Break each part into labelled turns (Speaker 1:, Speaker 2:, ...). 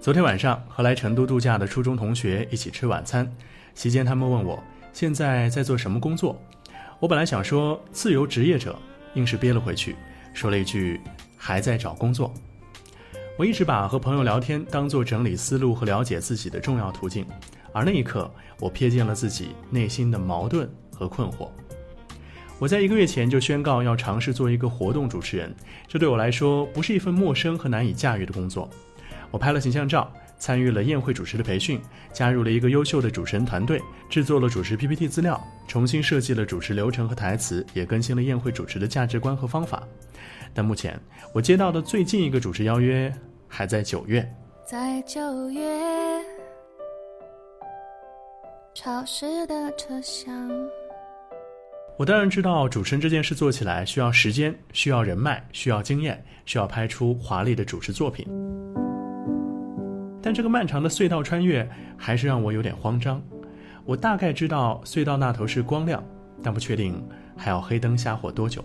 Speaker 1: 昨天晚上和来成都度假的初中同学一起吃晚餐，席间他们问我现在在做什么工作。我本来想说自由职业者，硬是憋了回去，说了一句还在找工作。我一直把和朋友聊天当做整理思路和了解自己的重要途径，而那一刻我瞥见了自己内心的矛盾和困惑。我在一个月前就宣告要尝试做一个活动主持人，这对我来说不是一份陌生和难以驾驭的工作。我拍了形象照，参与了宴会主持的培训，加入了一个优秀的主持人团队，制作了主持 PPT 资料，重新设计了主持流程和台词，也更新了宴会主持的价值观和方法。但目前我接到的最近一个主持邀约还在九月。
Speaker 2: 在九月，潮湿的车厢。
Speaker 1: 我当然知道主持人这件事做起来需要时间、需要人脉、需要经验、需要拍出华丽的主持作品。但这个漫长的隧道穿越还是让我有点慌张。我大概知道隧道那头是光亮，但不确定还要黑灯瞎火多久。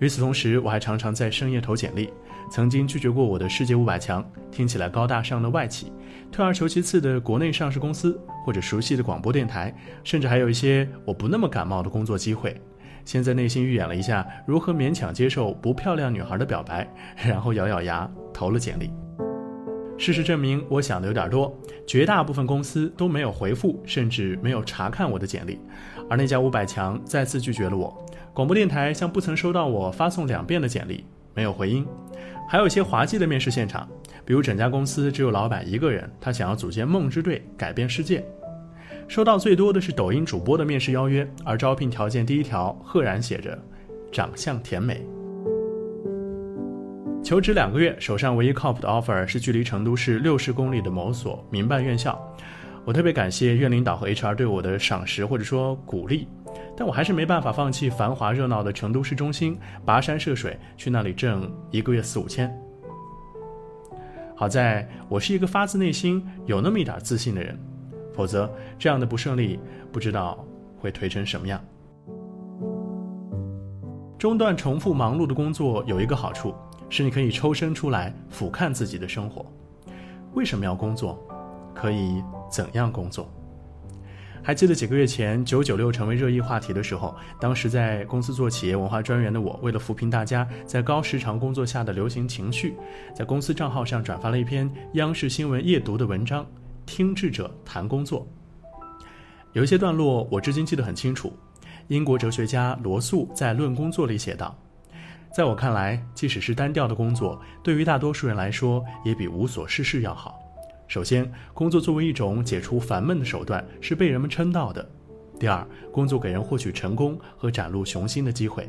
Speaker 1: 与此同时，我还常常在深夜投简历，曾经拒绝过我的世界五百强，听起来高大上的外企，退而求其次的国内上市公司，或者熟悉的广播电台，甚至还有一些我不那么感冒的工作机会。先在内心预演了一下如何勉强接受不漂亮女孩的表白，然后咬咬牙投了简历。事实证明，我想的有点多，绝大部分公司都没有回复，甚至没有查看我的简历，而那家五百强再次拒绝了我。广播电台像不曾收到我发送两遍的简历，没有回音。还有一些滑稽的面试现场，比如整家公司只有老板一个人，他想要组建梦之队，改变世界。收到最多的是抖音主播的面试邀约，而招聘条件第一条赫然写着“长相甜美”。求职两个月，手上唯一靠谱的 offer 是距离成都市六十公里的某所民办院校。我特别感谢院领导和 HR 对我的赏识或者说鼓励，但我还是没办法放弃繁华热闹的成都市中心，跋山涉水去那里挣一个月四五千。好在我是一个发自内心有那么一点自信的人，否则这样的不顺利不知道会颓成什么样。中断重复忙碌的工作有一个好处。是你可以抽身出来俯瞰自己的生活。为什么要工作？可以怎样工作？还记得几个月前“九九六”成为热议话题的时候，当时在公司做企业文化专员的我，为了扶贫大家在高时长工作下的流行情绪，在公司账号上转发了一篇央视新闻夜读的文章《听智者谈工作》。有一些段落我至今记得很清楚。英国哲学家罗素在《论工作》里写道。在我看来，即使是单调的工作，对于大多数人来说，也比无所事事要好。首先，工作作为一种解除烦闷的手段，是被人们称道的；第二，工作给人获取成功和展露雄心的机会。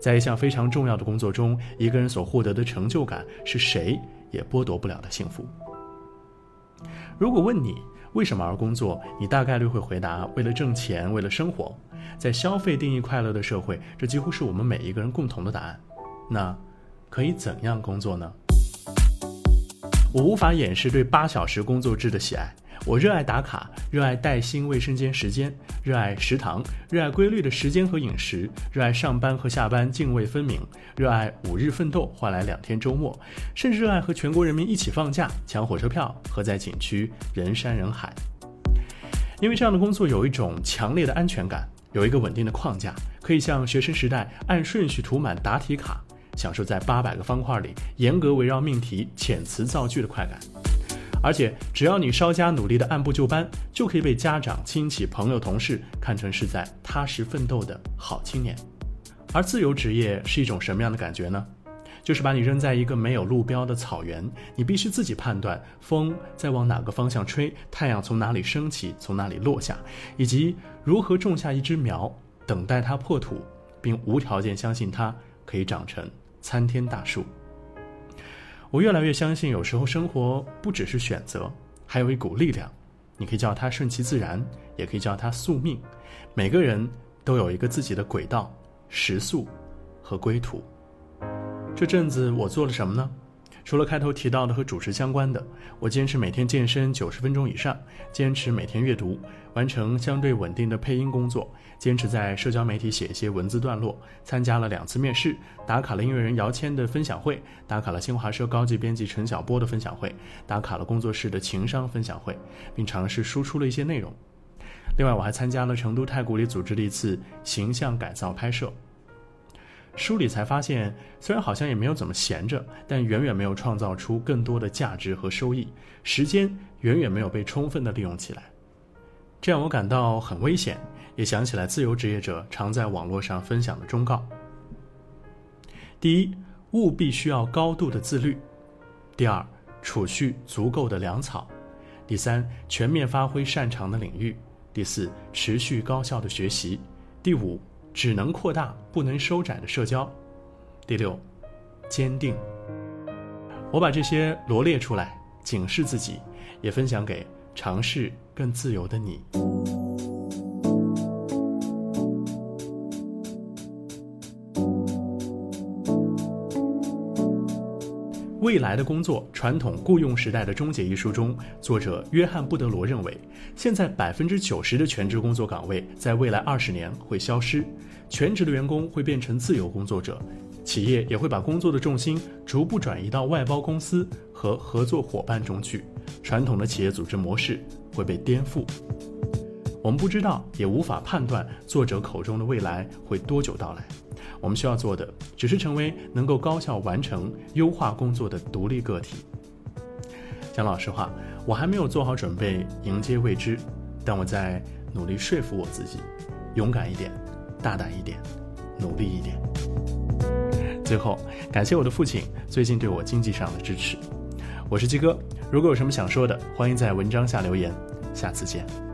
Speaker 1: 在一项非常重要的工作中，一个人所获得的成就感，是谁也剥夺不了的幸福。如果问你为什么而工作，你大概率会回答：为了挣钱，为了生活。在消费定义快乐的社会，这几乎是我们每一个人共同的答案。那可以怎样工作呢？我无法掩饰对八小时工作制的喜爱。我热爱打卡，热爱带薪卫生间时间，热爱食堂，热爱规律的时间和饮食，热爱上班和下班泾渭分明，热爱五日奋斗换来两天周末，甚至热爱和全国人民一起放假、抢火车票和在景区人山人海。因为这样的工作有一种强烈的安全感，有一个稳定的框架，可以像学生时代按顺序涂满答题卡。享受在八百个方块里严格围绕命题遣词造句的快感，而且只要你稍加努力的按部就班，就可以被家长、亲戚、朋友、同事看成是在踏实奋斗的好青年。而自由职业是一种什么样的感觉呢？就是把你扔在一个没有路标的草原，你必须自己判断风在往哪个方向吹，太阳从哪里升起，从哪里落下，以及如何种下一枝苗，等待它破土，并无条件相信它可以长成。参天大树。我越来越相信，有时候生活不只是选择，还有一股力量。你可以叫它顺其自然，也可以叫它宿命。每个人都有一个自己的轨道、时速和归途。这阵子我做了什么呢？除了开头提到的和主持相关的，我坚持每天健身九十分钟以上，坚持每天阅读，完成相对稳定的配音工作，坚持在社交媒体写一些文字段落，参加了两次面试，打卡了音乐人姚谦的分享会，打卡了新华社高级编辑陈晓波的分享会，打卡了工作室的情商分享会，并尝试输出了一些内容。另外，我还参加了成都太古里组织的一次形象改造拍摄。梳理才发现，虽然好像也没有怎么闲着，但远远没有创造出更多的价值和收益，时间远远没有被充分的利用起来，这让我感到很危险，也想起来自由职业者常在网络上分享的忠告：第一，务必需要高度的自律；第二，储蓄足够的粮草；第三，全面发挥擅长的领域；第四，持续高效的学习；第五。只能扩大不能收窄的社交。第六，坚定。我把这些罗列出来，警示自己，也分享给尝试更自由的你。未来的工作，传统雇佣时代的终结一书中，作者约翰·布德罗认为，现在百分之九十的全职工作岗位在未来二十年会消失，全职的员工会变成自由工作者，企业也会把工作的重心逐步转移到外包公司和合作伙伴中去，传统的企业组织模式会被颠覆。我们不知道，也无法判断作者口中的未来会多久到来。我们需要做的，只是成为能够高效完成优化工作的独立个体。讲老实话，我还没有做好准备迎接未知，但我在努力说服我自己，勇敢一点，大胆一点，努力一点。最后，感谢我的父亲最近对我经济上的支持。我是鸡哥，如果有什么想说的，欢迎在文章下留言。下次见。